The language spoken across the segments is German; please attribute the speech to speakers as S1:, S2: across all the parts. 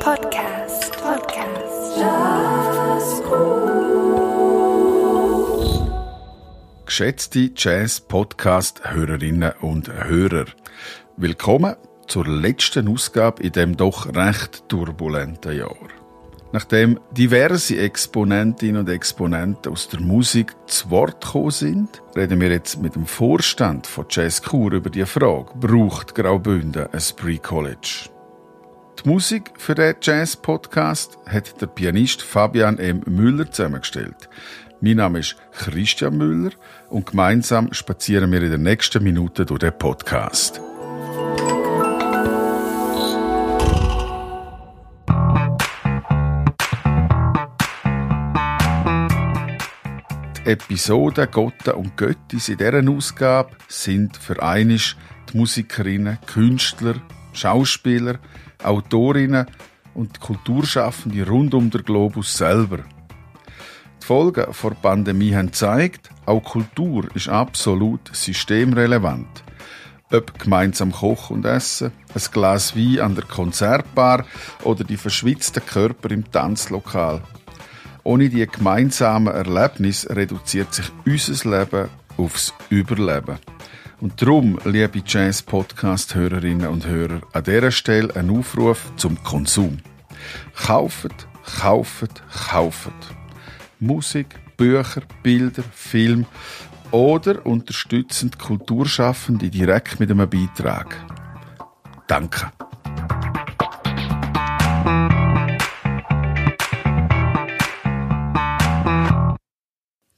S1: Podcast. Podcast. Jazzgroove.
S2: Geschätzte Jazz-Podcast-Hörerinnen und Hörer, willkommen zur letzten Ausgabe in dem doch recht turbulenten Jahr. Nachdem diverse Exponentinnen und Exponenten aus der Musik zu Wort gekommen sind, reden wir jetzt mit dem Vorstand von Jazz Kur über die Frage, braucht Graubünden ein Pre-College? Die Musik für den Jazz-Podcast hat der Pianist Fabian M. Müller zusammengestellt. Mein Name ist Christian Müller und gemeinsam spazieren wir in den nächsten Minuten durch den Podcast. Die Episoden Gotte und Göttis in dieser Ausgabe sind für einisch die Musikerinnen, Künstler, Schauspieler, Autorinnen und Kulturschaffende rund um den Globus selber. Die Folgen der Pandemie haben gezeigt, auch Kultur ist absolut systemrelevant. Ob gemeinsam kochen und essen, ein Glas Wein an der Konzertbar oder die verschwitzten Körper im Tanzlokal. Ohne die gemeinsamen Erlebnisse reduziert sich unser Leben aufs Überleben. Und darum, liebe Jazz-Podcast-Hörerinnen und Hörer, an dieser Stelle ein Aufruf zum Konsum. Kaufet, kaufet, kaufet. Musik, Bücher, Bilder, Film oder unterstützend Kulturschaffende direkt mit einem Beitrag. Danke.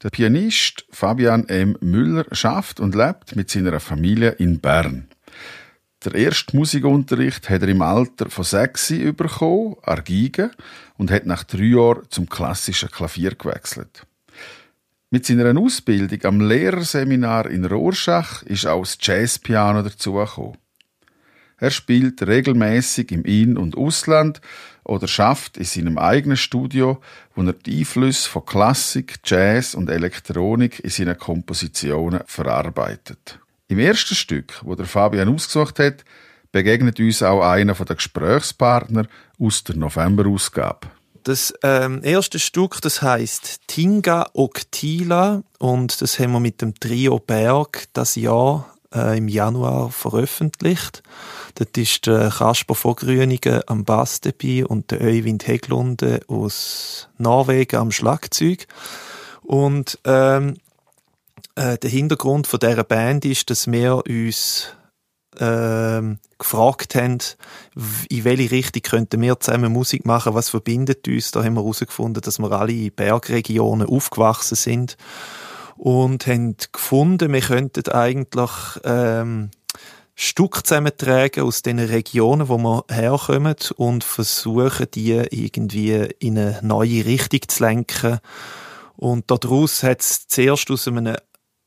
S2: Der Pianist Fabian M. Müller schafft und lebt mit seiner Familie in Bern. Der erste Musikunterricht hat er im Alter von sechs bekommen, Argige, und hat nach drei Jahren zum klassischen Klavier gewechselt. Mit seiner Ausbildung am Lehrerseminar in Rorschach ist auch das Jazzpiano dazugekommen. Er spielt regelmäßig im In- und Ausland oder schafft in seinem eigenen Studio, wo er die Einflüsse von Klassik, Jazz und Elektronik in seinen Kompositionen verarbeitet. Im ersten Stück, wo der Fabian ausgesucht hat, begegnet uns auch einer der Gesprächspartner aus der Novemberausgabe.
S3: Das ähm, erste Stück, das heißt Tinga Octila und das haben wir mit dem Trio Berg das Jahr äh, im Januar veröffentlicht. Dort ist der Kasper von am Bass dabei und der Øyvind Heglunde aus Norwegen am Schlagzeug. Und ähm, äh, der Hintergrund von dieser Band ist, dass wir uns ähm, gefragt haben, in welche Richtung könnten wir zusammen Musik machen, was verbindet uns. Da haben wir herausgefunden, dass wir alle in Bergregionen aufgewachsen sind und haben gefunden, wir könnten eigentlich ähm, Stück zusammentragen aus den Regionen, wo wir herkommen und versuchen, die irgendwie in eine neue Richtung zu lenken. Und daraus hat es zuerst aus einem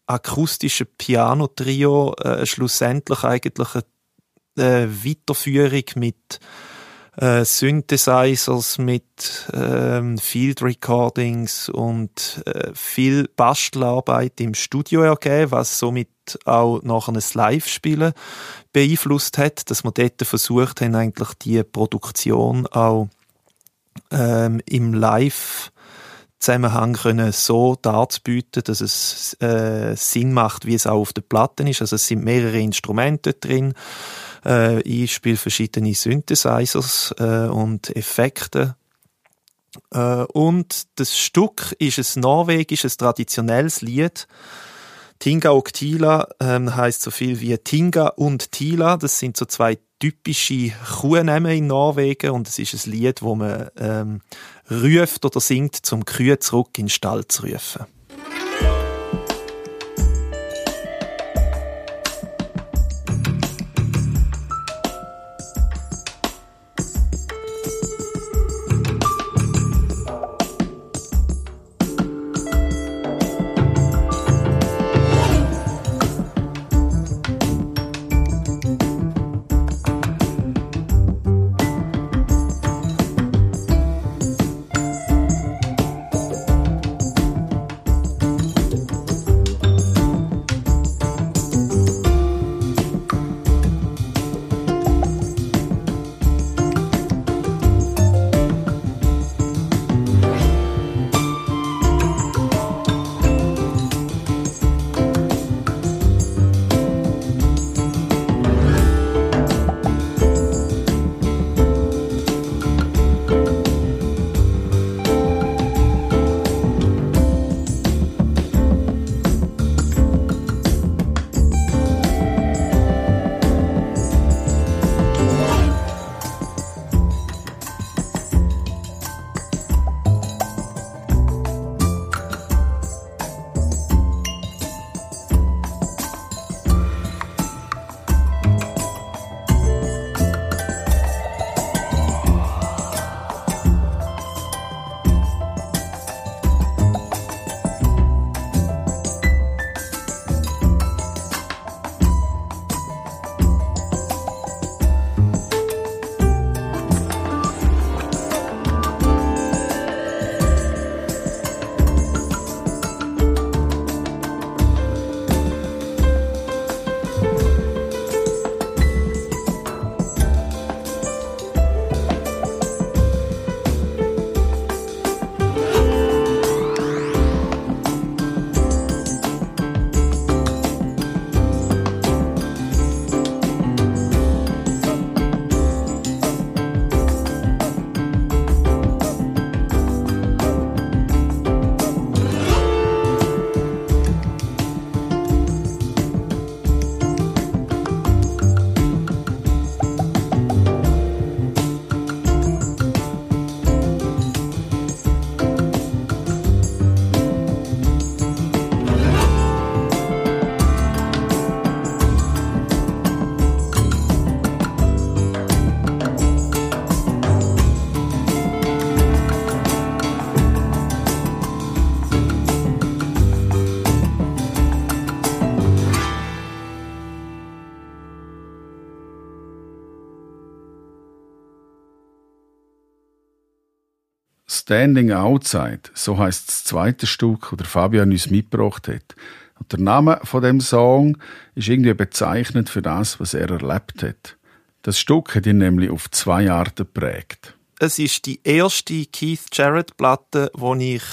S3: akustischen Piano-Trio äh, schlussendlich eigentlich eine äh, Weiterführung mit äh, Synthesizers, mit ähm, Field Recordings und äh, viel Bastelarbeit im Studio ergeben, was somit auch nachher ein Live-Spielen beeinflusst hat, dass wir dort versucht haben, eigentlich die Produktion auch ähm, im Live Zusammenhang können so darzubieten, dass es äh, Sinn macht, wie es auch auf der Platte ist. Also es sind mehrere Instrumente drin. Äh, ich spiele verschiedene Synthesizers äh, und Effekte. Äh, und das Stück ist ein norwegisches traditionelles Lied. Tinga und Tila ähm, heißt so viel wie Tinga und Tila. Das sind so zwei typische Kuhnamen in Norwegen und es ist ein Lied, wo man ähm, ruft oder singt, zum Kühe zurück in den Stall zu rufen.
S2: Standing Outside, so heißt das zweite Stück, das Fabian uns mitgebracht hat. Und der Name von dem Song ist irgendwie bezeichnend für das, was er erlebt hat. Das Stück hat ihn nämlich auf zwei Arten geprägt.
S3: Es ist die erste Keith Jarrett Platte, die ich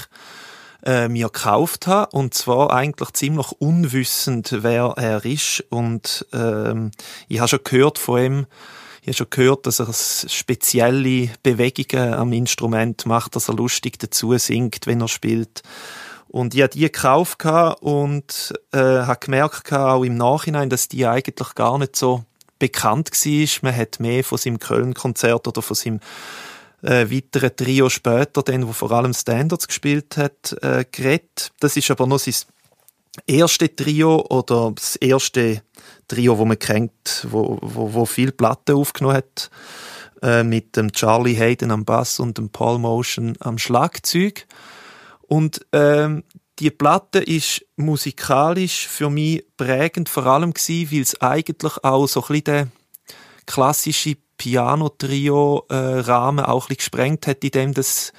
S3: äh, mir gekauft habe und zwar eigentlich ziemlich unwissend, wer er ist und ähm, ich habe schon gehört von ihm, ich habe schon gehört, dass er spezielle Bewegungen am Instrument macht, dass er lustig dazu singt, wenn er spielt. Und ich habe die gekauft und äh, habe gemerkt, auch im Nachhinein, dass die eigentlich gar nicht so bekannt war. Man hat mehr von seinem Köln-Konzert oder von seinem äh, weiteren Trio später, den, wo vor allem Standards gespielt hat, äh, geredet. Das ist aber noch sein erste Trio oder das erste Trio, wo man kennt, wo, wo, wo viel Platten aufgenommen hat, äh, mit dem Charlie Hayden am Bass und dem Paul Motion am Schlagzeug. Und ähm, die Platte ist musikalisch für mich prägend, vor allem gewesen, weil es eigentlich auch so ein bisschen den klassische Piano-Trio-Rahmen auch ein bisschen gesprengt hat, indem das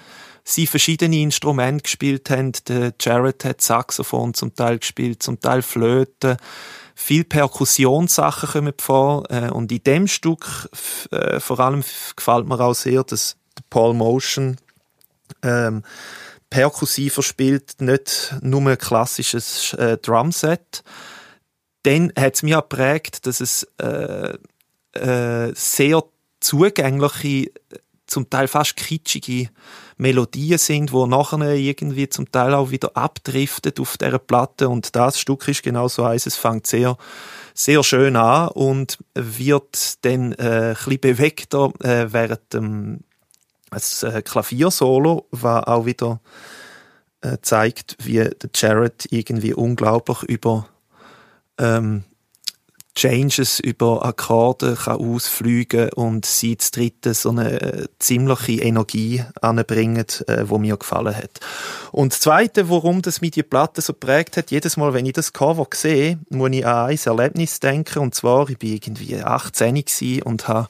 S3: sie verschiedene Instrumente gespielt haben. Der Jared hat Saxophon zum Teil gespielt, zum Teil Flöte. Viel Perkussionssachen kommen vor. Äh, und in dem Stück äh, vor allem gefällt mir auch sehr, dass Paul Motion ähm, perkussiver spielt, nicht nur ein klassisches äh, Drumset. Dann hat es mich auch geprägt, dass es äh, äh, sehr zugängliche, zum Teil fast kitschige Melodien sind, wo nachher irgendwie zum Teil auch wieder abdriftet auf dieser Platte. Und das Stück ist genau so eins, es fängt sehr sehr schön an und wird dann äh, ein bisschen bewegter äh, während dem das äh, Klaviersolo, was auch wieder äh, zeigt, wie der Jared irgendwie unglaublich über ähm, Changes über Akkorde kann ausfliegen und sie zu dritten so eine äh, ziemliche Energie anbringen, äh, wo mir gefallen hat. Und das Zweite, warum das mich die Platte so prägt hat, jedes Mal, wenn ich das Cover sehe, muss ich an ein Erlebnis denken, und zwar, ich war irgendwie 18 und habe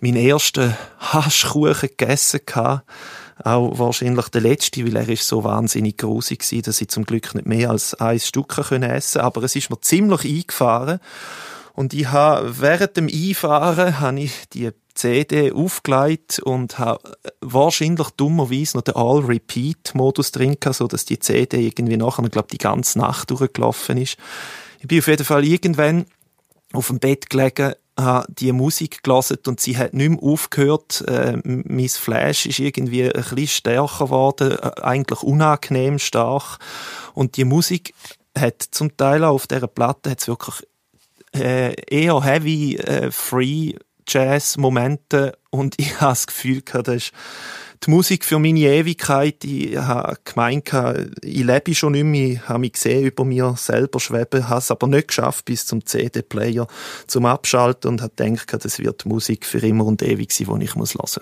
S3: meinen ersten Haschkuchen gegessen gehabt. Auch wahrscheinlich der letzte, weil er ist so wahnsinnig grusig war, dass ich zum Glück nicht mehr als ein Stück essen konnte. Aber es ist mir ziemlich eingefahren. Und ich habe während dem Einfahren habe ich die CD aufgelegt und habe wahrscheinlich dummerweise noch den All-Repeat-Modus drin gehabt, so dass die CD irgendwie nachher, glaube die ganze Nacht durchgelaufen ist. Ich bin auf jeden Fall irgendwann auf dem Bett gelegen, habe die Musik gelesen und sie hat nicht mehr aufgehört. Äh, mein Flash ist irgendwie ein bisschen stärker geworden, äh, eigentlich unangenehm stark. Und die Musik hat zum Teil auch auf dieser Platte hat's wirklich äh, eher heavy, äh, free Jazz-Momente und ich habe das Gefühl gehabt, das ist die Musik für meine Ewigkeit. Ich habe gemeint, ich lebe schon nicht mehr, ich habe mich gesehen über mir selber schweben, habe es aber nicht geschafft bis zum CD-Player zum Abschalten und habe gedacht, das wird Musik für immer und ewig sein, die ich hören muss.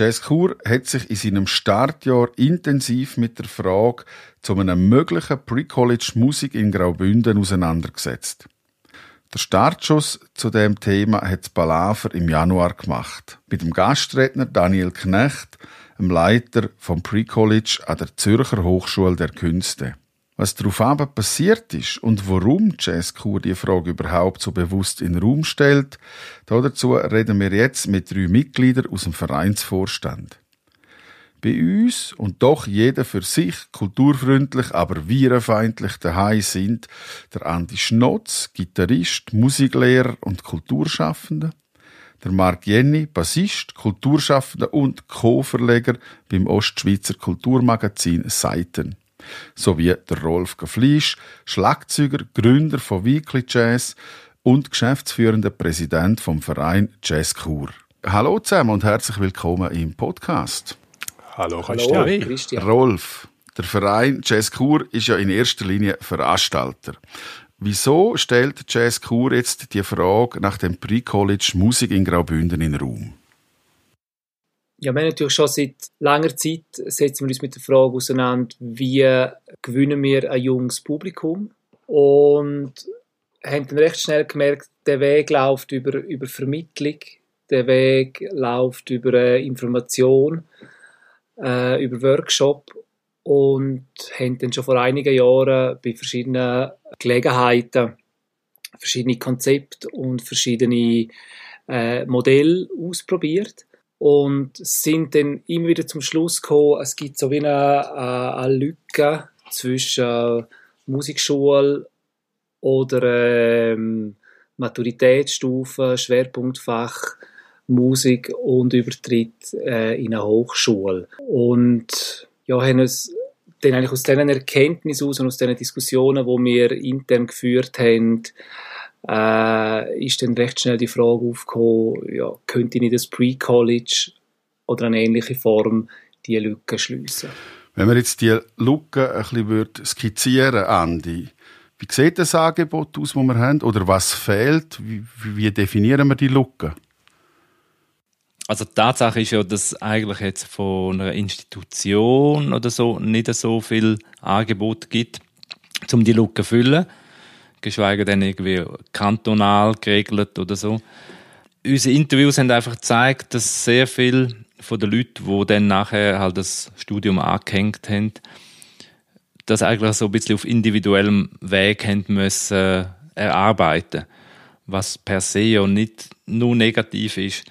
S2: Jazz Chur hat sich in seinem Startjahr intensiv mit der Frage zu einem möglichen Pre-College Musik in Graubünden auseinandergesetzt. Der Startschuss zu dem Thema hat Palaver im Januar gemacht. Mit dem Gastredner Daniel Knecht, dem Leiter vom Pre-College an der Zürcher Hochschule der Künste. Was darauf passiert ist und warum Jazzkur die Frage überhaupt so bewusst in den Raum stellt, dazu reden wir jetzt mit drei Mitgliedern aus dem Vereinsvorstand. Bei uns und doch jeder für sich kulturfreundlich, aber virenfeindlich daheim sind der Andi Schnotz, Gitarrist, Musiklehrer und Kulturschaffender, der Marc Jenny, Bassist, Kulturschaffender und Co-Verleger beim Ostschweizer Kulturmagazin Seiten sowie der Rolf Gefleisch, Schlagzeuger, Gründer von Weekly Jazz und geschäftsführender Präsident vom Verein Jazz Kur. Hallo zusammen und herzlich willkommen im Podcast.
S4: Hallo Christian. Hallo,
S2: Christian. Rolf, der Verein Jazz Kur ist ja in erster Linie Veranstalter. Wieso stellt Jazz Kur jetzt die Frage nach dem Pre-College Musik in Graubünden in den Raum?
S5: Ja, wir natürlich schon seit langer Zeit setzen wir uns mit der Frage auseinander, wie gewinnen wir ein junges Publikum? Und haben dann recht schnell gemerkt, der Weg läuft über, über Vermittlung, der Weg läuft über äh, Information, äh, über Workshop und haben dann schon vor einigen Jahren bei verschiedenen Gelegenheiten verschiedene Konzepte und verschiedene äh, Modelle ausprobiert und sind dann immer wieder zum Schluss gekommen, es gibt so wie eine, eine Lücke zwischen Musikschule oder ähm, Maturitätsstufe, Schwerpunktfach Musik und Übertritt äh, in eine Hochschule. Und ja, haben uns dann eigentlich aus diesen Erkenntnissen und aus diesen Diskussionen, die wir intern geführt haben, äh, ist dann recht schnell die Frage aufgekommen, ja, könnte nicht das Pre-College oder eine ähnliche Form die Lücke schliessen?
S2: Wenn wir jetzt die Lücke ein bisschen skizzieren, Andi, wie sieht das Angebot aus, das wir haben? Oder was fehlt? Wie, wie definieren wir die Lücke?
S6: Also die Tatsache ist ja, dass eigentlich jetzt von einer Institution oder so nicht so viel Angebot gibt, um die Lücke zu füllen geschweige denn irgendwie kantonal geregelt oder so. Unsere Interviews haben einfach gezeigt, dass sehr viele von den Leuten, die dann nachher halt das Studium angehängt haben, das eigentlich so ein bisschen auf individuellem Weg haben müssen äh, erarbeiten, was per se ja nicht nur negativ ist.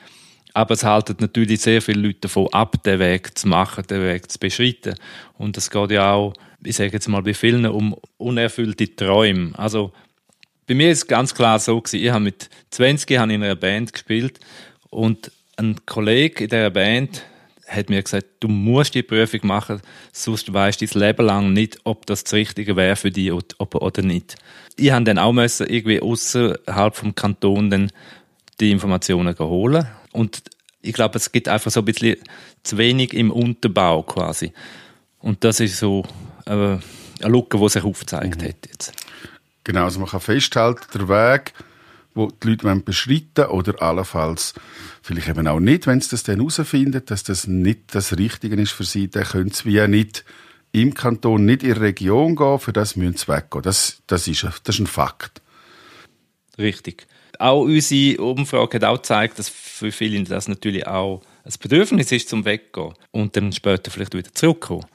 S6: Aber es halten natürlich sehr viele Leute davon ab, den Weg zu machen, den Weg zu beschreiten. Und es geht ja auch ich sage jetzt mal bei vielen um unerfüllte Träume. Also bei mir ist es ganz klar so gewesen, ich habe mit 20 habe in einer Band gespielt und ein Kollege in dieser Band hat mir gesagt, du musst die Prüfung machen, sonst weißt du dein Leben lang nicht, ob das das Richtige wäre für dich oder nicht. Ich habe dann auch müssen, irgendwie außerhalb vom Kanton dann die Informationen holen und ich glaube, es gibt einfach so ein bisschen zu wenig im Unterbau quasi. Und das ist so eine Lücke, die sich aufgezeigt mhm. hat jetzt.
S2: Genau, also man kann festhalten, der Weg, wo die Leute beschreiten oder allenfalls vielleicht eben auch nicht, wenn sie das dann herausfinden, dass das nicht das Richtige ist für sie, dann können sie wie nicht im Kanton, nicht in der Region gehen, für das müssen sie weggehen. Das, das, ist, das ist ein Fakt.
S6: Richtig. Auch unsere Umfrage hat auch gezeigt, dass für viele das natürlich auch ein Bedürfnis ist, zum Weggehen und dann später vielleicht wieder zurückkommen.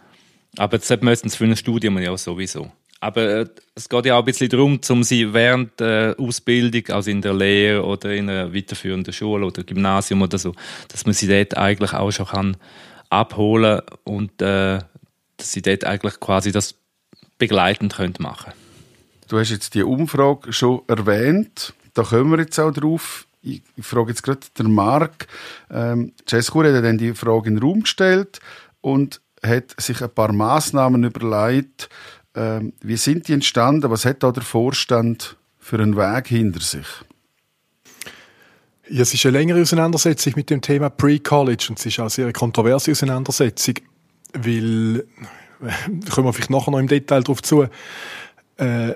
S6: Aber das müssen sie für ein Studium ja sowieso. Aber äh, es geht ja auch ein bisschen darum, um sie während der Ausbildung, also in der Lehre oder in einer weiterführenden Schule oder Gymnasium oder so, dass man sie dort eigentlich auch schon kann abholen und äh, dass sie dort eigentlich quasi das begleitend können machen
S2: Du hast jetzt die Umfrage schon erwähnt. Da kommen wir jetzt auch drauf. Ich, frage jetzt gerade den Marc. Ähm, Cescur hat dann die Frage in den Raum gestellt und hat sich ein paar Maßnahmen überlegt. Ähm, wie sind die entstanden? Was hat da der Vorstand für einen Weg hinter sich?
S4: Ja, es ist eine längere Auseinandersetzung mit dem Thema Pre-College und es ist auch eine sehr kontroverse Auseinandersetzung, weil, da kommen wir vielleicht nachher noch im Detail darauf zu, äh,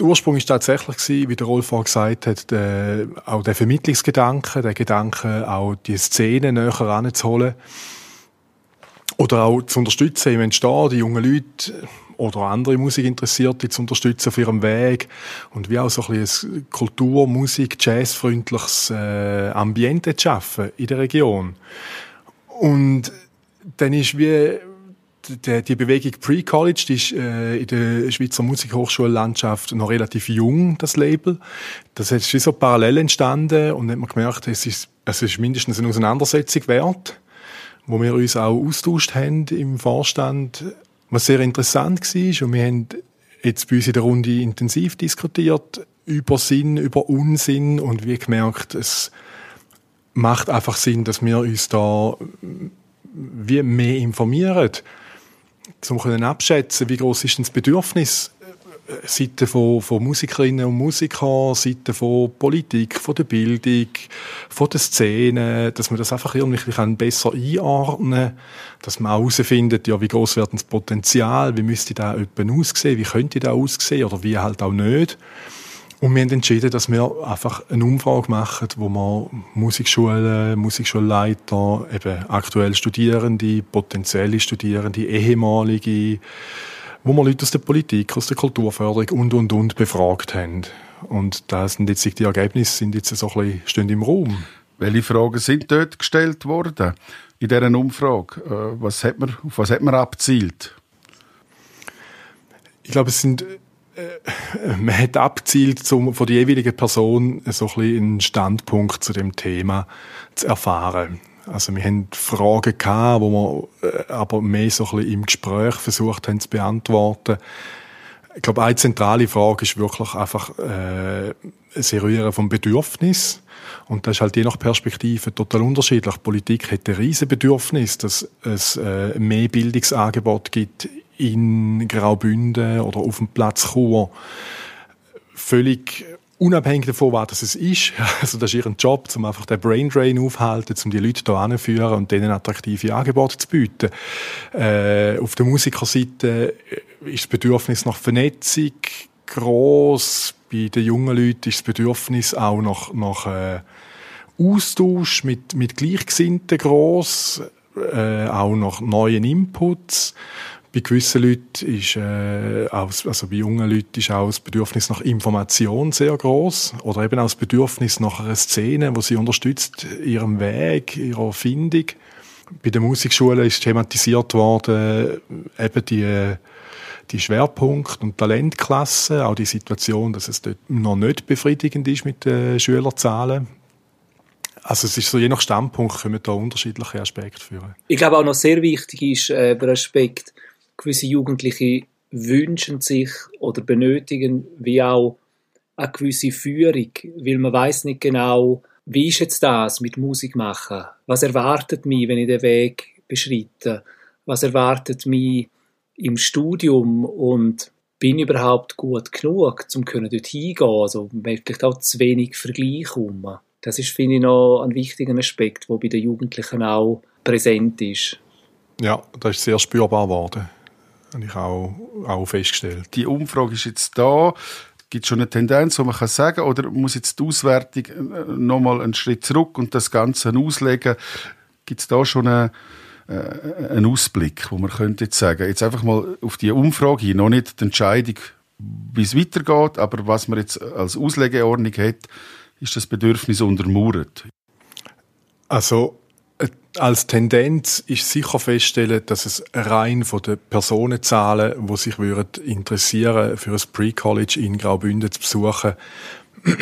S4: der Ursprung ist tatsächlich gewesen, wie der Rolf vorhin gesagt hat, der, auch der Vermittlungsgedanke, der Gedanke, auch die Szene näher heranzuholen oder auch zu unterstützen im Entstehen, die jungen Leute oder andere Musikinteressierte zu unterstützen auf ihrem Weg und wie auch so ein ein Kultur-, Musik-, Jazz-freundliches äh, Ambiente zu schaffen in der Region. Und dann ist wie die, die Bewegung Pre-College, die ist äh, in der Schweizer Musikhochschullandschaft noch relativ jung, das Label. Das ist wie so parallel entstanden und dann hat man gemerkt, es ist, es ist mindestens eine Auseinandersetzung wert, wo wir uns auch austauscht haben im Vorstand, was sehr interessant war. Und wir haben jetzt bei uns in der Runde intensiv diskutiert über Sinn, über Unsinn und wie gemerkt, es macht einfach Sinn, dass wir uns da wie mehr informieren um abschätzen, wie groß ist das Bedürfnis äh, Seite von, von Musikerinnen und Musikern, Seite von Politik, von der Bildung, von der Szene, dass man das einfach irgendwie kann besser einordnen dass man auch herausfindet, ja, wie groß wird das Potenzial, wie müsste da jemand aussehen, wie könnte da aussehen oder wie halt auch nicht. Und wir haben entschieden, dass wir einfach eine Umfrage machen, wo wir Musikschulen, Musikschulleiter, eben aktuell Studierende, potenzielle Studierende, ehemalige, wo wir Leute aus der Politik, aus der Kulturförderung und, und, und befragt haben. Und da sind jetzt die Ergebnisse sind jetzt so ein bisschen, stehen im Raum.
S2: Welche Fragen sind dort gestellt worden in dieser Umfrage? Äh, was hat man, auf was hat man abzielt?
S4: Ich glaube, es sind äh, man hat abzielt, um von der jeweiligen Person so ein bisschen einen Standpunkt zu dem Thema zu erfahren. Also wir haben Fragen gehabt, wo wir äh, aber mehr so ein bisschen im Gespräch versucht haben zu beantworten. Ich glaube, eine zentrale Frage ist wirklich einfach äh, das Eruieren vom Bedürfnis. Und das ist halt je nach Perspektive total unterschiedlich. Politik hat ein riesen Bedürfnis, dass es äh, mehr Bildungsangebot gibt in Graubünden oder auf dem Platz Chur. Völlig unabhängig davon, was es ist. Also das ist ihr Job, um einfach den Brain Drain aufzuhalten, um die Leute hier anzuführen und denen attraktive Angebote zu bieten. Äh, auf der Musikerseite ist das Bedürfnis nach Vernetzung groß. Bei den jungen Leuten ist das Bedürfnis auch nach, nach äh, Austausch mit, mit Gleichgesinnten groß, äh, auch nach neuen Inputs. Bei gewissen Leuten ist, äh, auch, also bei jungen Leuten ist auch das Bedürfnis nach Information sehr groß oder eben auch das Bedürfnis nach einer Szene, wo sie unterstützt ihrem Weg, ihrer Findung. Bei den Musikschule ist thematisiert worden eben die die Schwerpunkt- und Talentklasse, auch die Situation, dass es dort noch nicht befriedigend ist mit den Schülerzahlen. Also es ist so, je nach Standpunkt können da unterschiedliche Aspekte führen.
S5: Ich glaube auch noch sehr wichtig ist äh, der Aspekt, gewisse Jugendliche wünschen sich oder benötigen wie auch eine gewisse Führung, weil man weiß nicht genau, wie ist jetzt das mit Musik machen? Was erwartet mich, wenn ich den Weg beschreite? Was erwartet mich im Studium und bin ich überhaupt gut genug, um dort hingehen? Also vielleicht auch zu wenig Vergleich um. Das ist, finde ich, noch ein wichtiger Aspekt, der bei den Jugendlichen auch präsent ist.
S4: Ja, das ist sehr spürbar geworden. Habe ich auch, auch festgestellt.
S2: Die Umfrage ist jetzt da. Gibt es schon eine Tendenz, wo man kann sagen, oder muss jetzt die Auswertung äh, nochmal einen Schritt zurück und das Ganze auslegen? Gibt es da schon eine, äh, einen Ausblick, wo man könnte jetzt sagen, jetzt einfach mal auf die Umfrage hin, noch nicht die Entscheidung, wie es weitergeht, aber was man jetzt als Auslegeordnung hat, ist das Bedürfnis untermauert.
S4: Also als Tendenz ist sicher feststellen, dass es rein von den Personenzahlen, wo sich würden interessieren für ein Pre-College in Graubünden zu besuchen,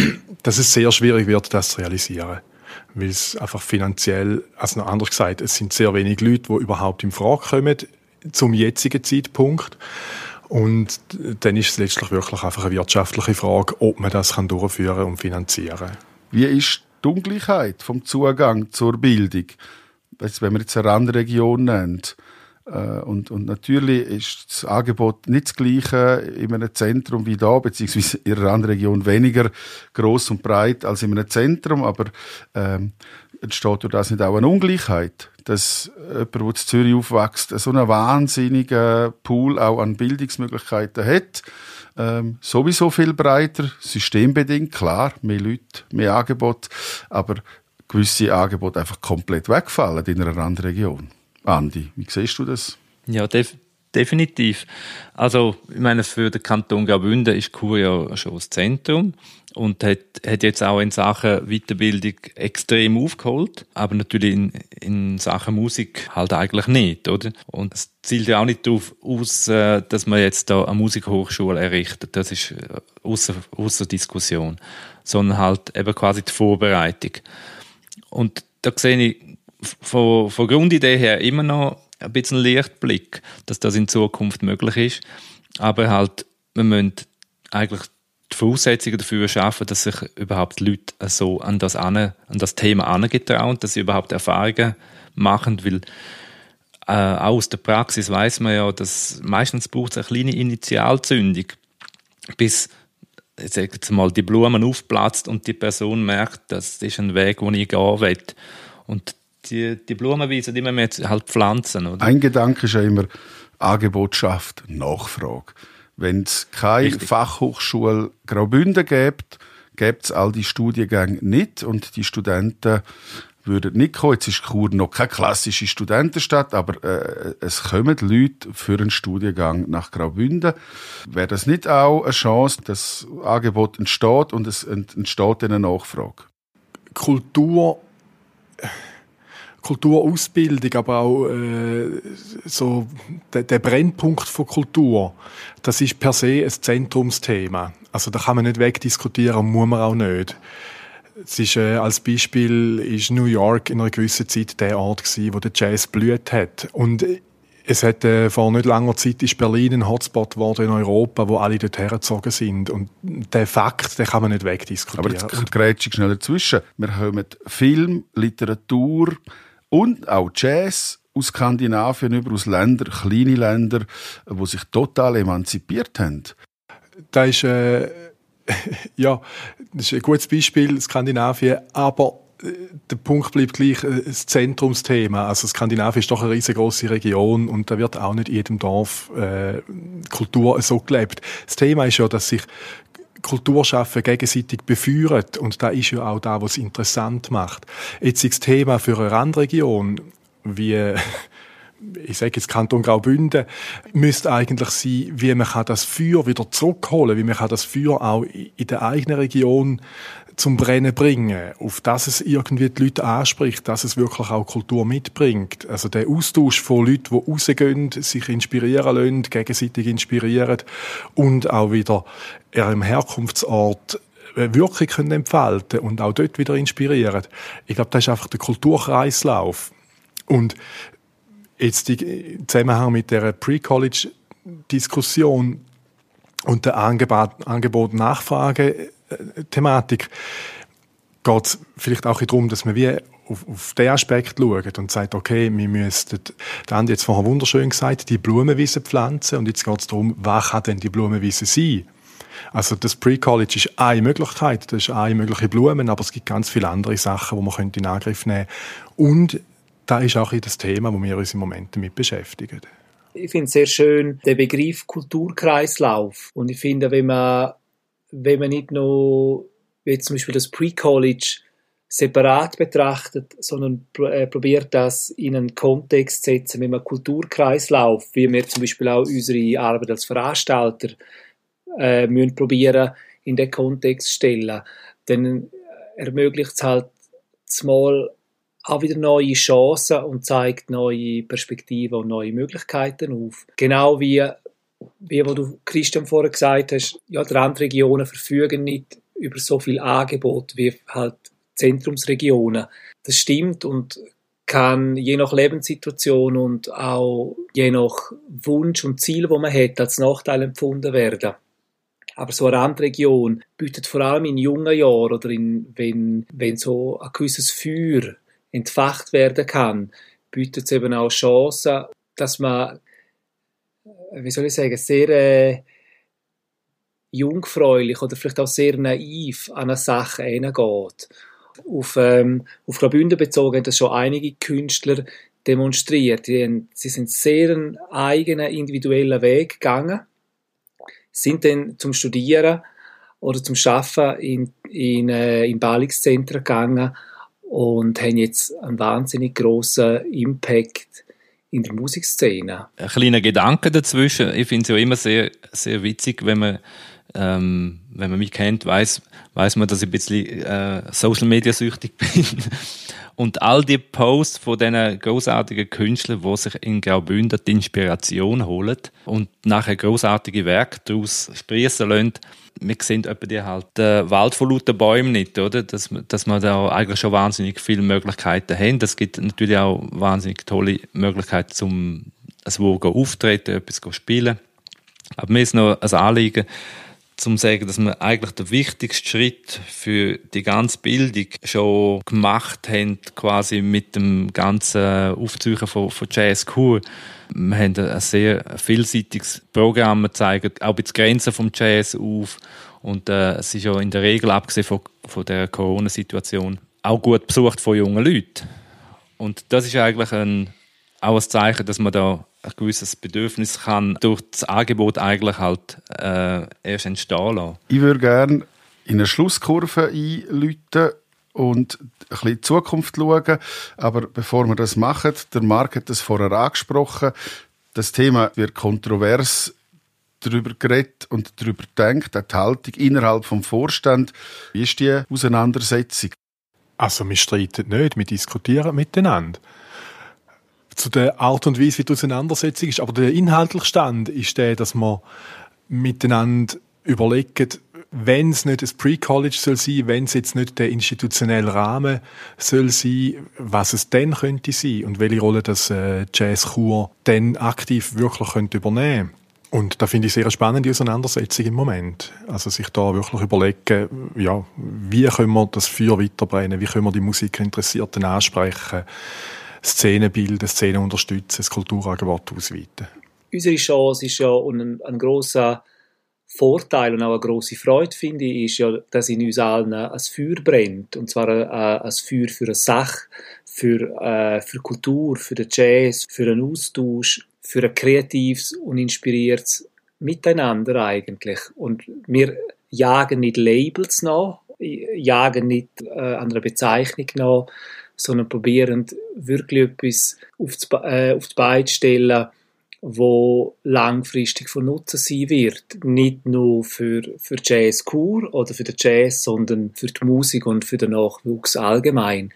S4: dass es sehr schwierig wird, das zu realisieren. Weil es einfach finanziell, also noch anders gesagt, es sind sehr wenig Leute, die überhaupt in Frage kommen zum jetzigen Zeitpunkt. Und dann ist es letztlich wirklich einfach eine wirtschaftliche Frage, ob man das kann durchführen und finanzieren kann.
S2: Wie ist die Ungleichheit vom Zugang zur Bildung? Wenn man jetzt eine Randregion nennt, äh, und, und natürlich ist das Angebot nicht das gleiche in einem Zentrum wie da, beziehungsweise in einer Randregion weniger groß und breit als in einem Zentrum, aber ähm, entsteht durch das nicht auch eine Ungleichheit, dass jemand, der in Zürich aufwächst, so einen wahnsinnigen Pool auch an Bildungsmöglichkeiten hat ähm, sowieso viel breiter, systembedingt, klar, mehr Leute, mehr Angebot, aber gewisse Angebote einfach komplett wegfallen in einer anderen Region. Andi, wie siehst du das?
S6: Ja, def definitiv. Also, ich meine, für den Kanton Graubünden ist Chur ja schon das Zentrum und hat, hat jetzt auch in Sachen Weiterbildung extrem aufgeholt, aber natürlich in, in Sachen Musik halt eigentlich nicht, oder? Und es zielt ja auch nicht darauf aus, äh, dass man jetzt da eine Musikhochschule errichtet. Das ist äh, außer, außer Diskussion. Sondern halt eben quasi die Vorbereitung. Und da sehe ich von, von Grundidee her immer noch ein bisschen Lichtblick, dass das in Zukunft möglich ist. Aber halt, wir müssen eigentlich die Voraussetzungen dafür schaffen, dass sich überhaupt Leute so an das, an, das Thema angetrauen, dass sie überhaupt Erfahrungen machen, weil äh, auch aus der Praxis weiß man ja, dass meistens braucht es eine kleine Initialzündung, bis ich sage jetzt mal, die Blumen aufplatzt und die Person merkt, das ist ein Weg, wo ich gehen will. Und die, die Blumenwiese, die wir jetzt halt pflanzen. Oder?
S2: Ein Gedanke ist ja immer, Angebot schafft Nachfrage. Wenn es keine Richtig. Fachhochschule Graubünden gibt, gibt es all die Studiengänge nicht und die Studenten würden nicht kommen. Jetzt ist Chur noch keine klassische Studentenstadt, aber äh, es kommen Leute für einen Studiengang nach Graubünden. Wäre das nicht auch eine Chance, dass das Angebot entsteht und es entsteht eine Nachfrage?
S4: Kultur Kulturausbildung, aber auch äh, so der, der Brennpunkt von Kultur, das ist per se ein Zentrumsthema. Also da kann man nicht wegdiskutieren, muss man auch nicht. Es ist, äh, als Beispiel ist New York in einer gewissen Zeit der Ort gewesen, wo der Jazz blüht hat. Und es hat äh, vor nicht langer Zeit ist Berlin ein Hotspot geworden in Europa, wo alle dort hergezogen sind. Und der Fakt, den kann man nicht wegdiskutieren.
S2: Aber jetzt grätsche ich schnell dazwischen. Wir haben Film, Literatur, und auch Jazz aus Skandinavien über, aus Ländern, kleine Länder, wo sich total emanzipiert haben.
S4: Da ist, äh, ja, das ist ein gutes Beispiel, Skandinavien, aber äh, der Punkt bleibt gleich äh, das Zentrumsthema. Also Skandinavien ist doch eine riesengroße Region und da wird auch nicht in jedem Dorf äh, Kultur so gelebt. Das Thema ist ja, dass sich Kulturschaffen gegenseitig befeuert. Und da ist ja auch da, was es interessant macht. Jetzt ist das Thema für eine Randregion, wie, ich sage jetzt Kanton Graubünden, müsste eigentlich sein, wie man das Feuer wieder zurückholen, wie man das Feuer auch in der eigenen Region zum Brennen bringen, auf das es irgendwie die Leute anspricht, dass es wirklich auch Kultur mitbringt. Also der Austausch von Leuten, die rausgehen, sich inspirieren lassen, gegenseitig inspirieren und auch wieder ihrem Herkunftsort äh, Wirkung können entfalten und auch dort wieder inspirieren. Ich glaube, das ist einfach der Kulturkreislauf. Und jetzt im Zusammenhang mit der Pre-College-Diskussion und der Angebot-Nachfrage-Thematik geht es vielleicht auch darum, dass man wie auf, auf den Aspekt schaut und sagt, okay, wir müssten, der Andi jetzt vorher wunderschön gesagt, die Blumenwiese pflanzen und jetzt geht es darum, was kann denn die Blumenwiese sein? Also das Pre-College ist eine Möglichkeit, das ist eine mögliche Blumen, aber es gibt ganz viele andere Sachen, die man in Angriff nehmen könnte. Und da ist auch das Thema, wo wir uns im Moment damit beschäftigen.
S5: Ich finde sehr schön den Begriff Kulturkreislauf. Und ich finde, wenn man, wenn man nicht nur wie zum Beispiel das Pre-College separat betrachtet, sondern äh, probiert das in einen Kontext zu setzen, wenn man Kulturkreislauf, wie wir zum Beispiel auch unsere Arbeit als Veranstalter äh, müssen probieren in den Kontext stellen, dann ermöglicht es halt zumal auch wieder neue Chancen und zeigt neue Perspektiven und neue Möglichkeiten auf. Genau wie, wie wo du Christian vorher gesagt hast, ja, die Randregionen verfügen nicht über so viel Angebot wie halt Zentrumsregionen. Das stimmt und kann je nach Lebenssituation und auch je nach Wunsch und Ziel, wo man hat, als Nachteil empfunden werden. Aber so eine Randregion bietet vor allem in jungen Jahren oder in, wenn, wenn so ein gewisses Feuer entfacht werden kann, bietet es eben auch Chancen, dass man, wie soll ich sagen, sehr äh, jungfräulich oder vielleicht auch sehr naiv an eine Sache hineingeht. Auf, ähm, auf Graubünden bezogen haben das schon einige Künstler demonstriert. Die, sie sind sehr einen eigenen individuellen Weg gegangen sind dann zum Studieren oder zum Arbeiten in, in, äh, in Ballungszentren gegangen und haben jetzt einen wahnsinnig grossen Impact in der Musikszene.
S6: Ein kleiner Gedanke dazwischen. Ich finde es ja immer sehr, sehr witzig, wenn man, ähm, wenn man mich kennt, weiß, weiß man, dass ich ein bisschen äh, Social Media süchtig bin. Und all die Posts von diesen großartigen Künstlern, die sich in Graubünden die Inspiration holen und nachher großartige Werke daraus sprießen lassen, wir sehen etwa die halt den Wald von lauter Bäumen nicht, oder? Dass, dass wir da eigentlich schon wahnsinnig viele Möglichkeiten haben. Es gibt natürlich auch wahnsinnig tolle Möglichkeiten, zum ein wo auftreten, etwas zu spielen. Aber mir ist noch ein Anliegen, zum sagen, dass wir eigentlich den wichtigsten Schritt für die ganze Bildung schon gemacht haben, quasi mit dem ganzen Aufzeichen von, von Cool. Wir haben ein sehr vielseitiges Programm, zeigen auch die Grenzen vom Jazz auf und äh, es ist ja in der Regel, abgesehen von, von der Corona-Situation, auch gut besucht von jungen Leuten. Und das ist eigentlich ein, auch ein Zeichen, dass man da ein gewisses Bedürfnis kann durch das Angebot eigentlich halt äh, erst entstehen lassen.
S2: Ich würde gerne in eine Schlusskurve einläuten und ein bisschen in die Zukunft schauen. Aber bevor wir das machen, der Marc hat das vorher angesprochen, das Thema wird kontrovers darüber geredet und darüber denkt, auch die Haltung innerhalb vom Vorstand. Wie ist die Auseinandersetzung?
S4: Also wir streiten nicht, wir diskutieren miteinander zu der Art und Weise, wie die Auseinandersetzung ist. Aber der inhaltliche Stand ist der, dass man miteinander überlegt, wenn es nicht das Pre-College soll sein, wenn es jetzt nicht der institutionelle Rahmen soll sein, was es dann könnte sein und welche Rolle das äh, Jazzchor dann aktiv wirklich könnte übernehmen und da finde ich sehr eine spannende Auseinandersetzung im Moment. Also sich da wirklich überlegen, ja, wie können wir das Feuer weiterbrennen, wie können wir die Musikinteressierten ansprechen, Szenen bilden, Szenen unterstützen, das Kulturangebot ausweiten.
S5: Unsere Chance ist ja und ein, ein grosser Vorteil und auch eine grosse Freude, finde ich, ist ja, dass in uns allen ein Feuer brennt. Und zwar ein, Feuer für eine Sache, für, äh, für Kultur, für den Jazz, für einen Austausch, für ein kreatives und inspiriertes Miteinander eigentlich. Und wir jagen nicht Labels nach, jagen nicht äh, an einer Bezeichnung nach, sondern probieren wirklich etwas auf die, äh, auf die Beine zu stellen, wo langfristig von Nutzen sein wird. Nicht nur für, für Jazz Kur oder für den Jazz, sondern für die Musik und für den Nachwuchs allgemein.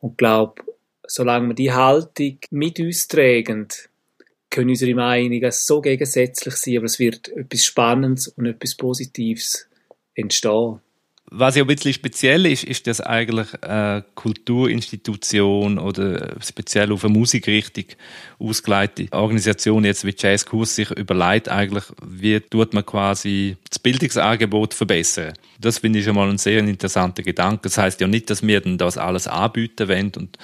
S5: Und ich glaube, solange wir die Haltung mit uns tragen, können unsere Meinungen so gegensätzlich sein, aber es wird etwas Spannendes und etwas Positives entstehen.
S6: Was ja ein bisschen speziell ist, ist, dass eigentlich eine Kulturinstitution oder speziell auf eine Musikrichtung ausgeleitete Organisation jetzt wie Jazzkurs sich überlegt, eigentlich, wie tut man quasi das Bildungsangebot verbessern. Das finde ich schon mal ein sehr interessanter Gedanke. Das heißt ja nicht, dass wir dann das alles anbieten wollen und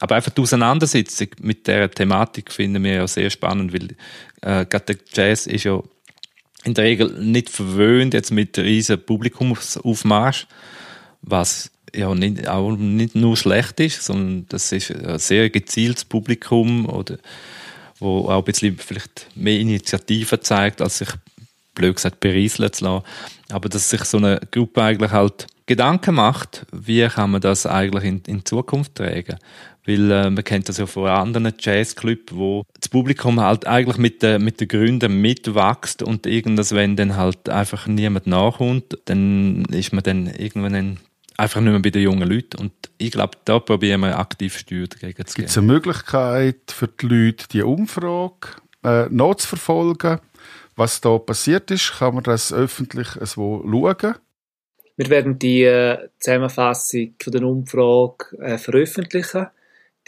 S6: aber einfach die Auseinandersetzung mit der Thematik finden wir ja sehr spannend, weil äh, gerade der Jazz ist ja in der Regel nicht verwöhnt jetzt mit riesen Publikumsaufmarsch, was ja nicht, auch nicht nur schlecht ist, sondern das ist ein sehr gezieltes Publikum oder wo auch ein bisschen vielleicht mehr Initiative zeigt, als sich blöd gesagt berieseln zu lassen. Aber dass sich so eine Gruppe eigentlich halt Gedanken macht, wie kann man das eigentlich in, in Zukunft tragen? Weil äh, man kennt das ja von anderen Jazzclubs, wo das Publikum halt eigentlich mit, den mit den Gründen mitwächst und irgendwas, wenn dann halt einfach niemand nachkommt, dann ist man dann irgendwann einfach nicht mehr bei den jungen Leuten. Und ich glaube, da probieren wir aktiv Steuer dagegen zu
S2: Gibt es eine Möglichkeit für die Leute, die Umfrage äh, nachzuverfolgen? Was da passiert ist, kann man das öffentlich so schauen?
S5: Wir werden die äh, Zusammenfassung von der Umfrage äh, veröffentlichen.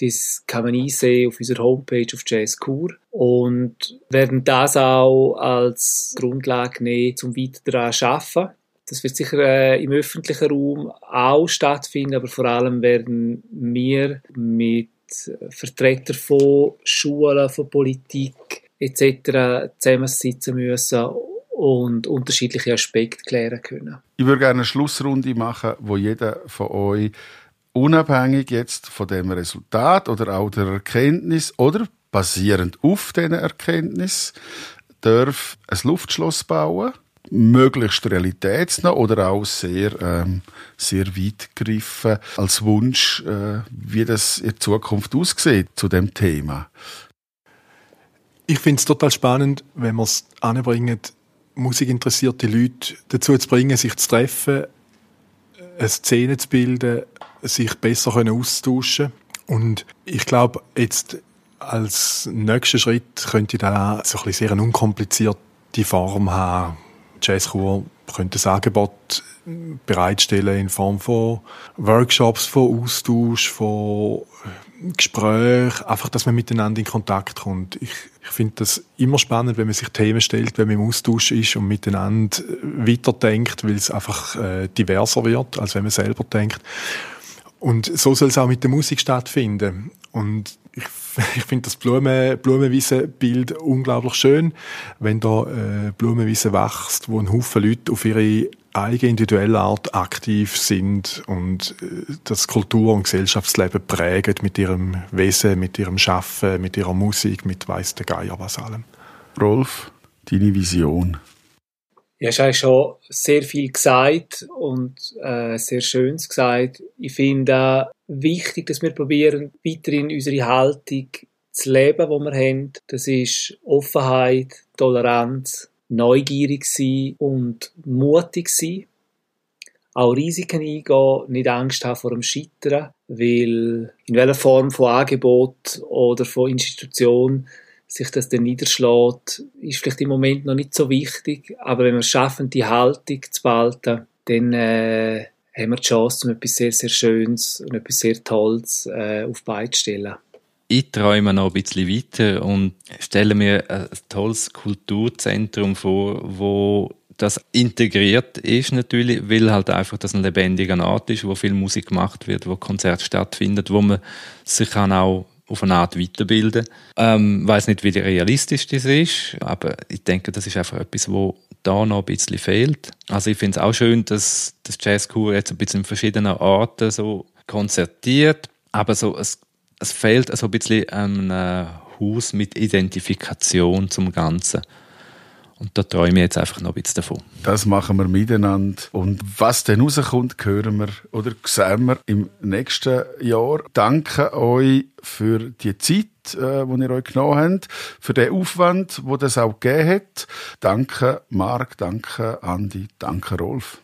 S5: Das kann man einsehen auf unserer Homepage auf Jazzkur und werden das auch als Grundlage nehmen, zum weiter daran arbeiten. Das wird sicher äh, im öffentlichen Raum auch stattfinden, aber vor allem werden wir mit Vertretern von Schulen, von Politik etc. zusammensitzen müssen und unterschiedliche Aspekte klären können.
S2: Ich würde gerne eine Schlussrunde machen, wo jeder von euch unabhängig jetzt von dem Resultat oder auch der Erkenntnis oder basierend auf diesen Erkenntnis darf ein Luftschloss bauen möglichst realitätsnah oder auch sehr, ähm, sehr weit gegriffen als Wunsch, äh, wie das in Zukunft aussieht zu dem Thema?
S4: Ich finde es total spannend, wenn man es anbringen, musikinteressierte Leute dazu zu bringen, sich zu treffen, eine Szene zu bilden, sich besser austauschen können. Und ich glaube, jetzt als nächster Schritt könnte da so ein bisschen sehr unkomplizierte Form haben. Jazzchor könnte ein Angebot bereitstellen in Form von Workshops, von Austausch, von Gesprächen, einfach, dass man miteinander in Kontakt kommt. Ich, ich finde das immer spannend, wenn man sich Themen stellt, wenn man im Austausch ist und miteinander weiterdenkt, weil es einfach äh, diverser wird, als wenn man selber denkt. Und so soll es auch mit der Musik stattfinden. Und ich, ich finde das Blumen, Blumenwiese-Bild unglaublich schön, wenn da äh, Blumenwiese wächst, wo ein Haufen Leute auf ihre eigene individuelle Art aktiv sind und äh, das Kultur- und Gesellschaftsleben prägen mit ihrem Wesen, mit ihrem Schaffen, mit ihrer Musik, mit weiss der Geier was allem.
S2: Rolf, deine Vision?
S5: Ja, hast eigentlich schon sehr viel gesagt und äh, sehr Schönes gesagt. Ich finde wichtig, dass wir probieren, weiterhin unsere Haltung zu leben, die wir haben. Das ist Offenheit, Toleranz, neugierig sein und mutig sein. Auch Risiken eingehen, nicht Angst haben vor dem Scheitern, weil in welcher Form von Angebot oder von Institution sich das dann niederschlägt, ist vielleicht im Moment noch nicht so wichtig. Aber wenn wir es schaffen, die Haltung zu behalten, dann äh, haben wir die Chance, um etwas sehr, sehr Schönes und etwas sehr Tolles äh, auf Beine zu stellen.
S6: Ich träume noch ein bisschen weiter und stelle mir ein tolles Kulturzentrum vor, wo das integriert ist natürlich, weil halt einfach das ein lebendiger Ort ist, wo viel Musik gemacht wird, wo Konzerte stattfindet, wo man sich kann auch auf eine Art weiterbilden. Ähm, weiß nicht, wie realistisch das ist, aber ich denke, das ist einfach etwas, wo da noch ein bisschen fehlt. Also ich finde es auch schön, dass das Jazzkur jetzt ein bisschen in verschiedenen Orten so konzertiert, aber so es, es fehlt so ein bisschen ein Haus mit Identifikation zum Ganzen. Und da träume ich jetzt einfach noch ein bisschen davon.
S2: Das machen wir miteinander. Und was dann rauskommt, hören wir oder sehen wir im nächsten Jahr. Danke euch für die Zeit, äh, die ihr euch genommen habt, für den Aufwand, wo das auch gegeben hat. Danke Marc, danke Andi, danke Rolf.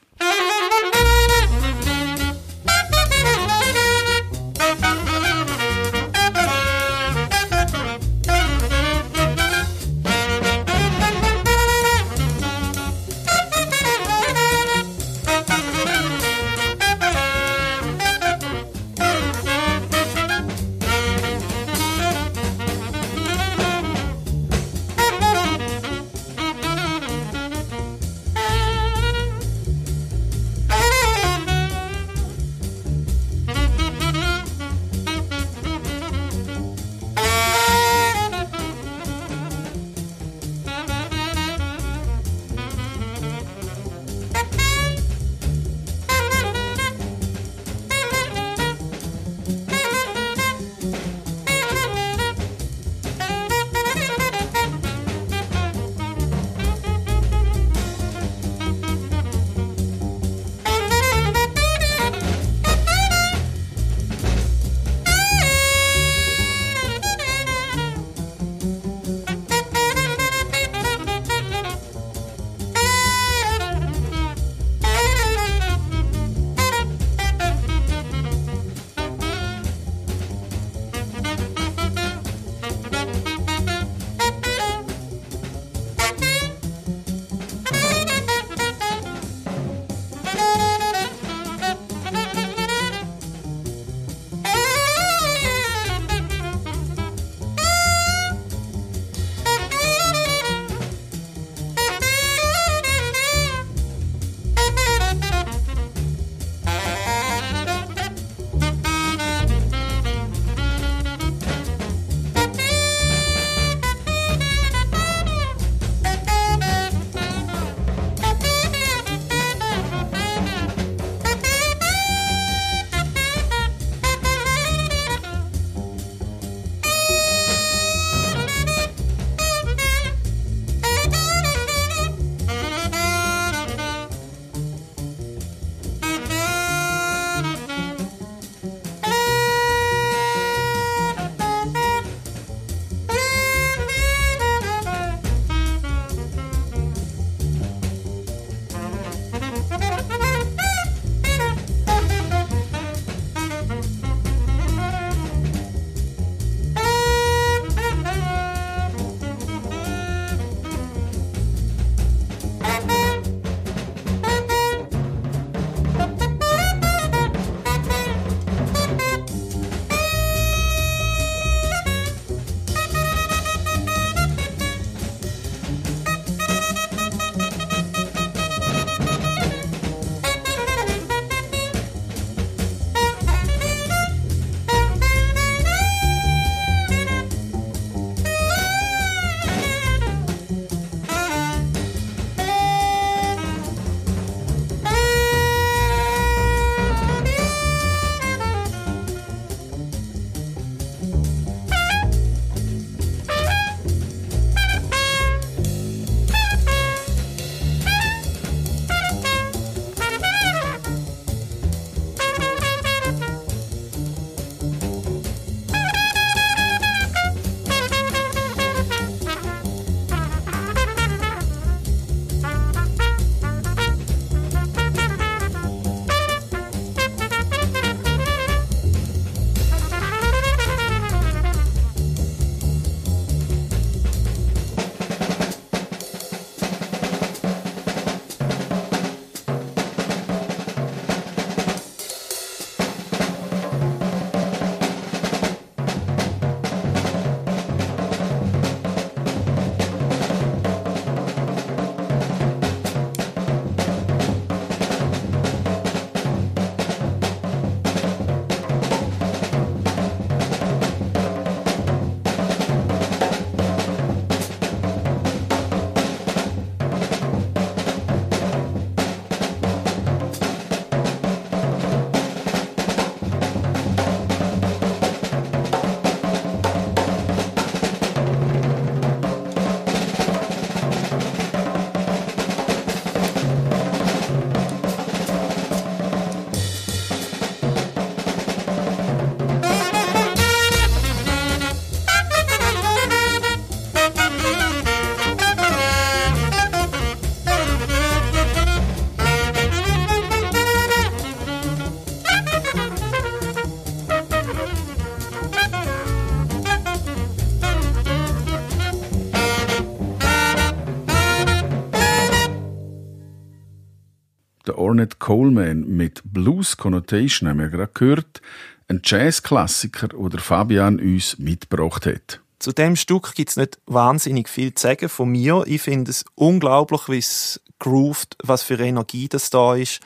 S2: Coleman mit Blues Connotation haben wir gerade gehört. Ein Jazzklassiker, oder Fabian uns mitgebracht hat.
S3: Zu dem Stück gibt es nicht wahnsinnig viel zu sagen von mir. Ich finde es unglaublich, wie es grooved, was für Energie das da ist.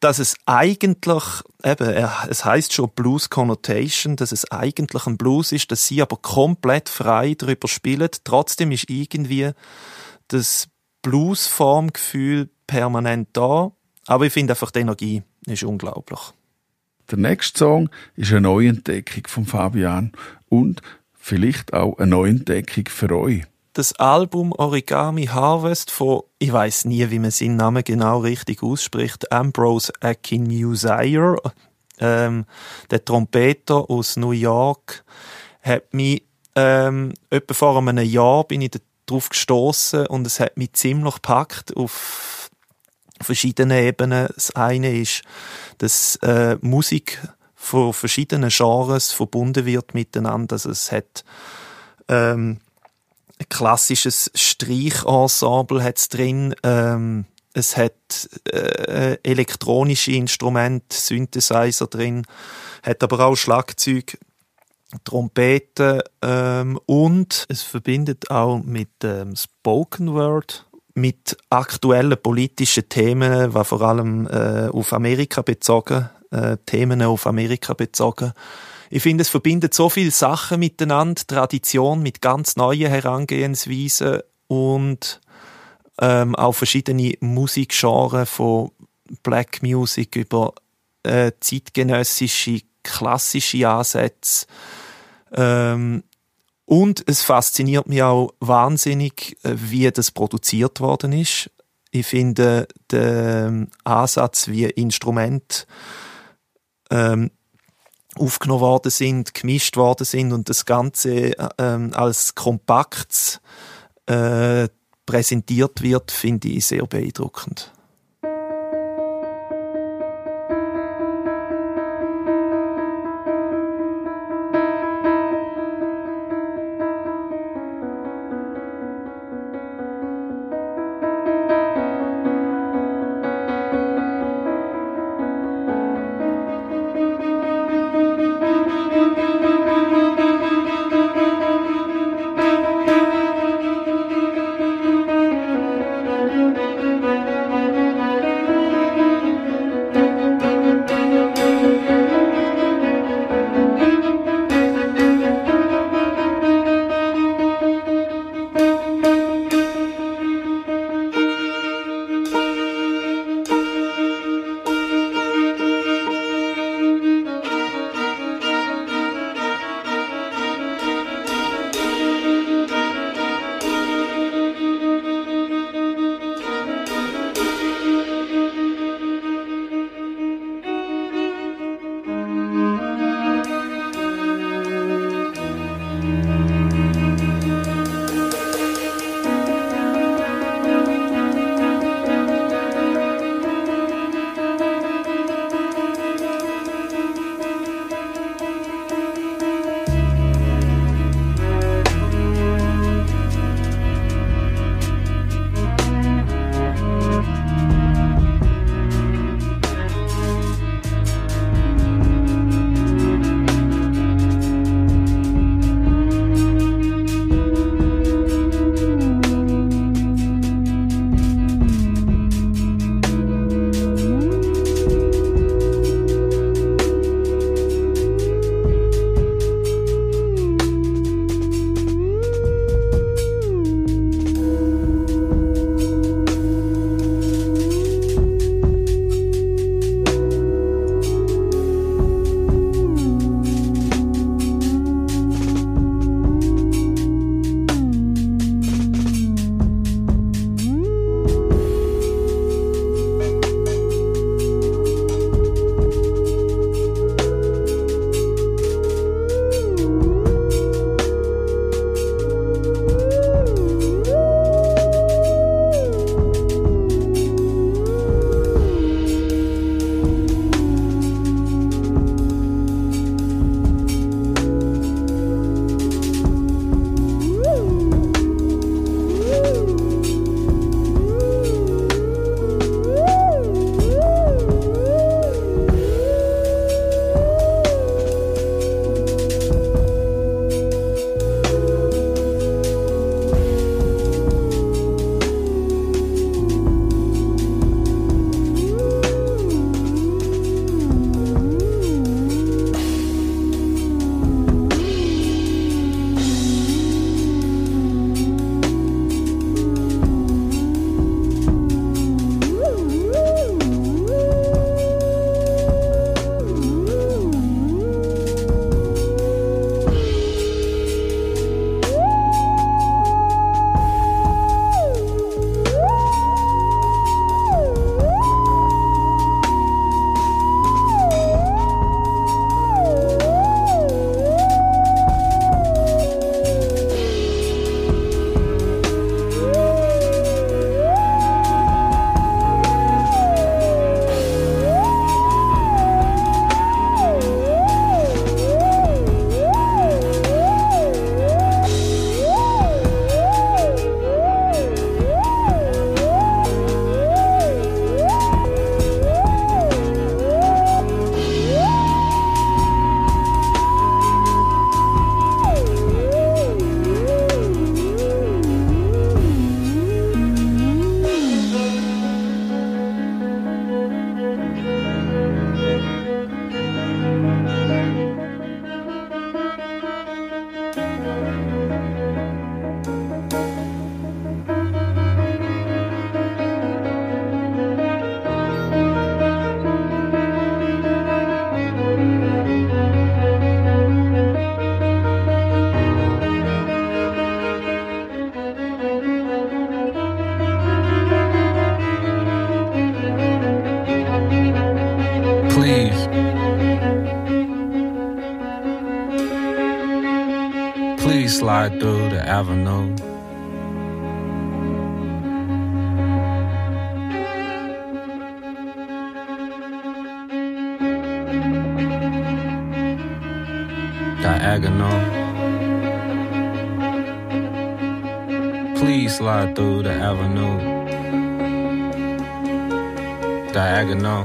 S3: Dass es eigentlich, eben, es heißt schon Blues Connotation, dass es eigentlich ein Blues ist, dass sie aber komplett frei darüber spielen. Trotzdem ist irgendwie das Blues-Formgefühl permanent da. Aber ich finde einfach die Energie ist unglaublich.
S2: Der nächste Song ist eine Neuentdeckung von Fabian und vielleicht auch eine Neuentdeckung für euch.
S3: Das Album Origami Harvest von, ich weiß nie, wie man seinen Namen genau richtig ausspricht, Ambrose Akinmusire, ähm, der Trompeter aus New York, hat mich ähm, etwa vor einem Jahr bin ich darauf gestoßen und es hat mich ziemlich gepackt auf verschiedenen Ebenen. Das eine ist, dass äh, Musik von verschiedenen Genres verbunden wird miteinander. Also es hat ähm, ein klassisches Streichensemble hat's drin. Ähm, es hat äh, elektronische Instrumente, Synthesizer drin, hat aber auch Schlagzeug, Trompeten ähm, und es verbindet auch mit ähm, Spoken Word, mit aktuellen politischen Themen, was vor allem äh, auf Amerika bezogen, äh, Themen auf Amerika bezogen. Ich finde, es verbindet so viele Sachen miteinander, Tradition mit ganz neuen Herangehensweisen und ähm, auch verschiedene Musikgenres von Black Music über äh, zeitgenössische klassische Ansätze. Ähm, und es fasziniert mich auch wahnsinnig, äh, wie das produziert worden ist. Ich finde den Ansatz, wie Instrument ähm, aufgenommen worden sind, gemischt worden sind und das Ganze äh, ähm, als kompakt äh, präsentiert wird, finde ich sehr beeindruckend.
S7: Avenue. Diagonal. Please slide through the avenue. Diagonal.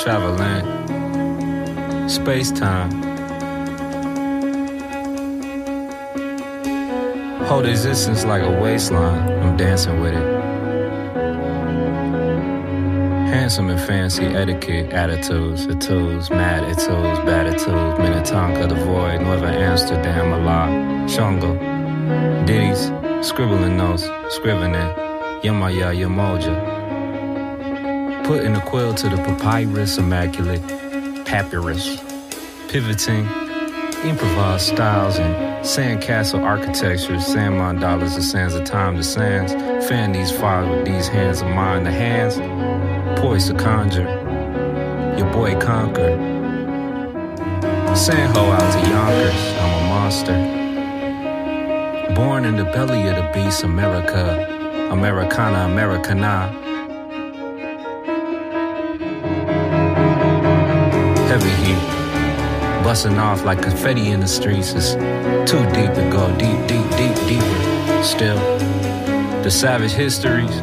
S7: Traveling. Space time. Existence like a waistline. I'm dancing with it. Handsome and fancy etiquette, attitudes, attitudes, mad attitudes, bad attitudes, Minnetonka, the void, Northern Amsterdam, A Allah, Shongo, ditties, scribbling notes, scrivening, Yamaya, Yamoja. Putting a quill to the papyrus, immaculate, papyrus, pivoting, improvised styles and sandcastle architecture, sand mandalas, the sands of time, the sands, fan these fires with these hands of mine, the hands poised to conjure. Your boy conquered. Sand ho out to Yonkers, I'm a monster. Born in the belly of the beast, America, Americana, Americana. Busting off like confetti in the streets. It's too deep to go, deep, deep, deep, deeper. Still, the savage histories,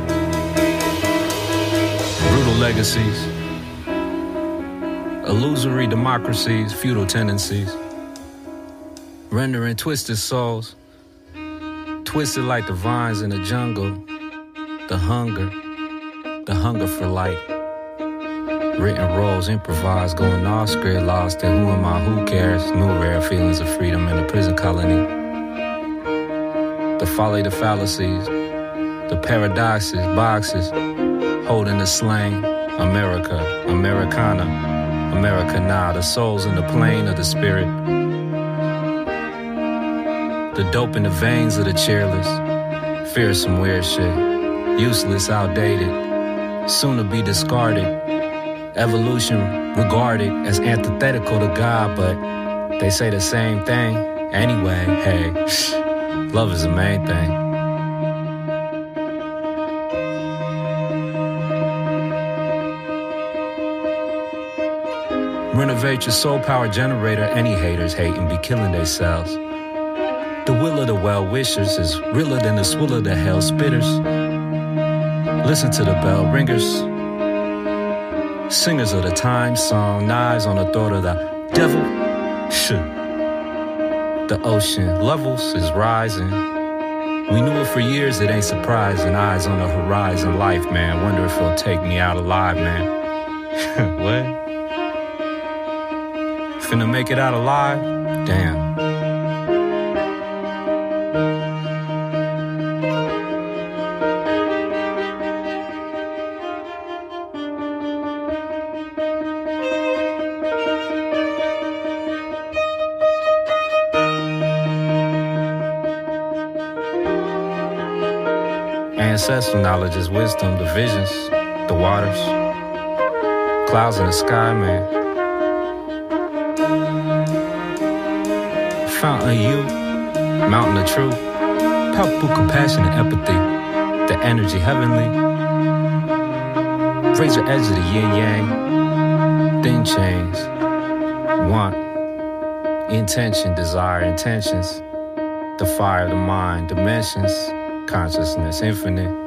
S7: brutal legacies, illusory democracies, feudal tendencies, rendering twisted souls, twisted like the vines in the jungle, the hunger, the hunger for light. Written roles, improvised, going off script, lost in who am I, who cares? New rare feelings of freedom in a prison colony. The folly, the fallacies, the paradoxes, boxes, holding the slain. America, Americana, America. Americana, the souls in the plane of the spirit. The dope in the veins of the cheerless. Fearsome weird shit. Useless, outdated. Soon to be discarded. Evolution regarded as antithetical to God, but they say the same thing. Anyway, hey, love is the main thing. Renovate your soul power generator. Any haters hate and be killing themselves. The will of the well wishers is realer than the swill of the hell spitters. Listen to the bell ringers. Singers of the time song, knives on the throat of the devil. Shoot. The ocean levels is rising. We knew it for years, it ain't surprising. Eyes on the horizon, life, man. Wonder if it'll take me out alive, man. what? Finna make it out alive? Damn. Ancestral knowledge is wisdom, the visions, the waters, clouds in the sky, man. Fountain of you, mountain of truth, palpable compassion and empathy, the energy heavenly. Razor edge of the yin yang, thin chains, want, intention, desire, intentions, the fire of the mind, dimensions, consciousness, infinite.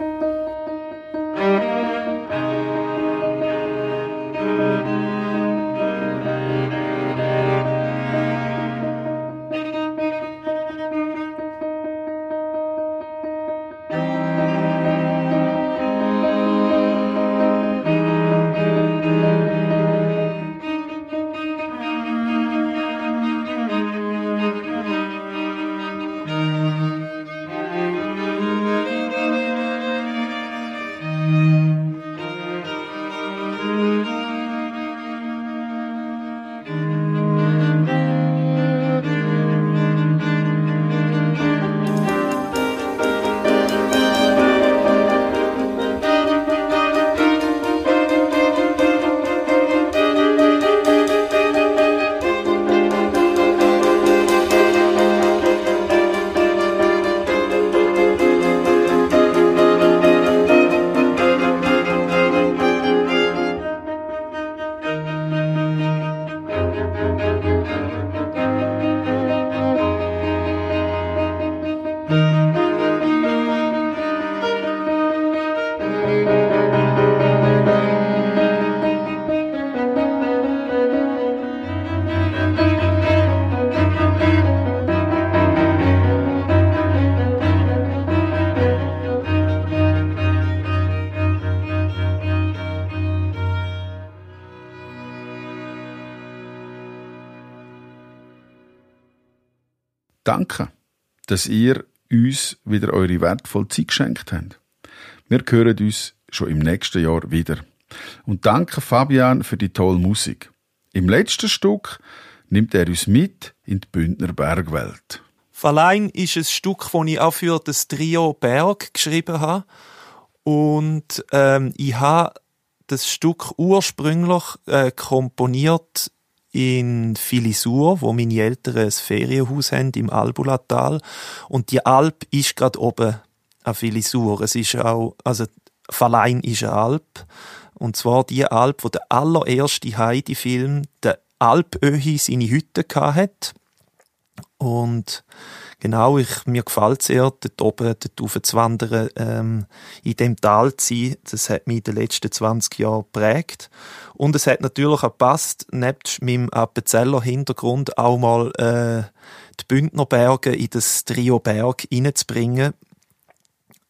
S2: Dass ihr uns wieder eure wertvolle Zeit geschenkt habt. Wir hören uns schon im nächsten Jahr wieder. Und danke Fabian für die tolle Musik. Im letzten Stück nimmt er uns mit in die Bündner Bergwelt.
S3: Verlein ist ein Stück, das ich auch für das Trio Berg geschrieben habe. Und ähm, ich habe das Stück ursprünglich äh, komponiert in Filisur, wo meine Eltern ein Ferienhaus haben im Albulatal. Und die Alp ist gerade oben an Filisur. Es ist auch, also Verlein ist eine Alp. Und zwar die Alp, wo der allererste Heidi-Film, der Alpöhi, seine Hütte hatte. Und genau, ich, mir gefällt es sehr, dort oben, dort rauf zu wandern, ähm, in dem Tal zu sein. Das hat mich in den letzten 20 Jahren geprägt. Und es hat natürlich auch gepasst, nebst meinem Appenzeller Hintergrund auch mal äh, die Bündnerberge in das Trio Berg reinzubringen.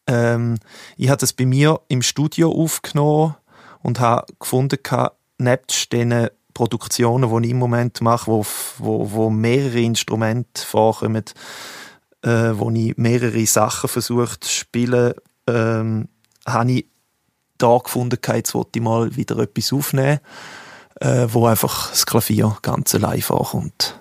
S3: Ähm, ich habe das bei mir im Studio aufgenommen und habe gefunden, nebst diesen Produktionen, die ich im Moment mache, wo, wo, wo mehrere Instrumente vorkommen, äh, wo ich mehrere Sachen versucht zu spielen, ähm, habe ich da gefunden, jetzt wollte ich mal wieder etwas aufnehmen, äh, wo einfach das Klavier ganz allein vorkommt.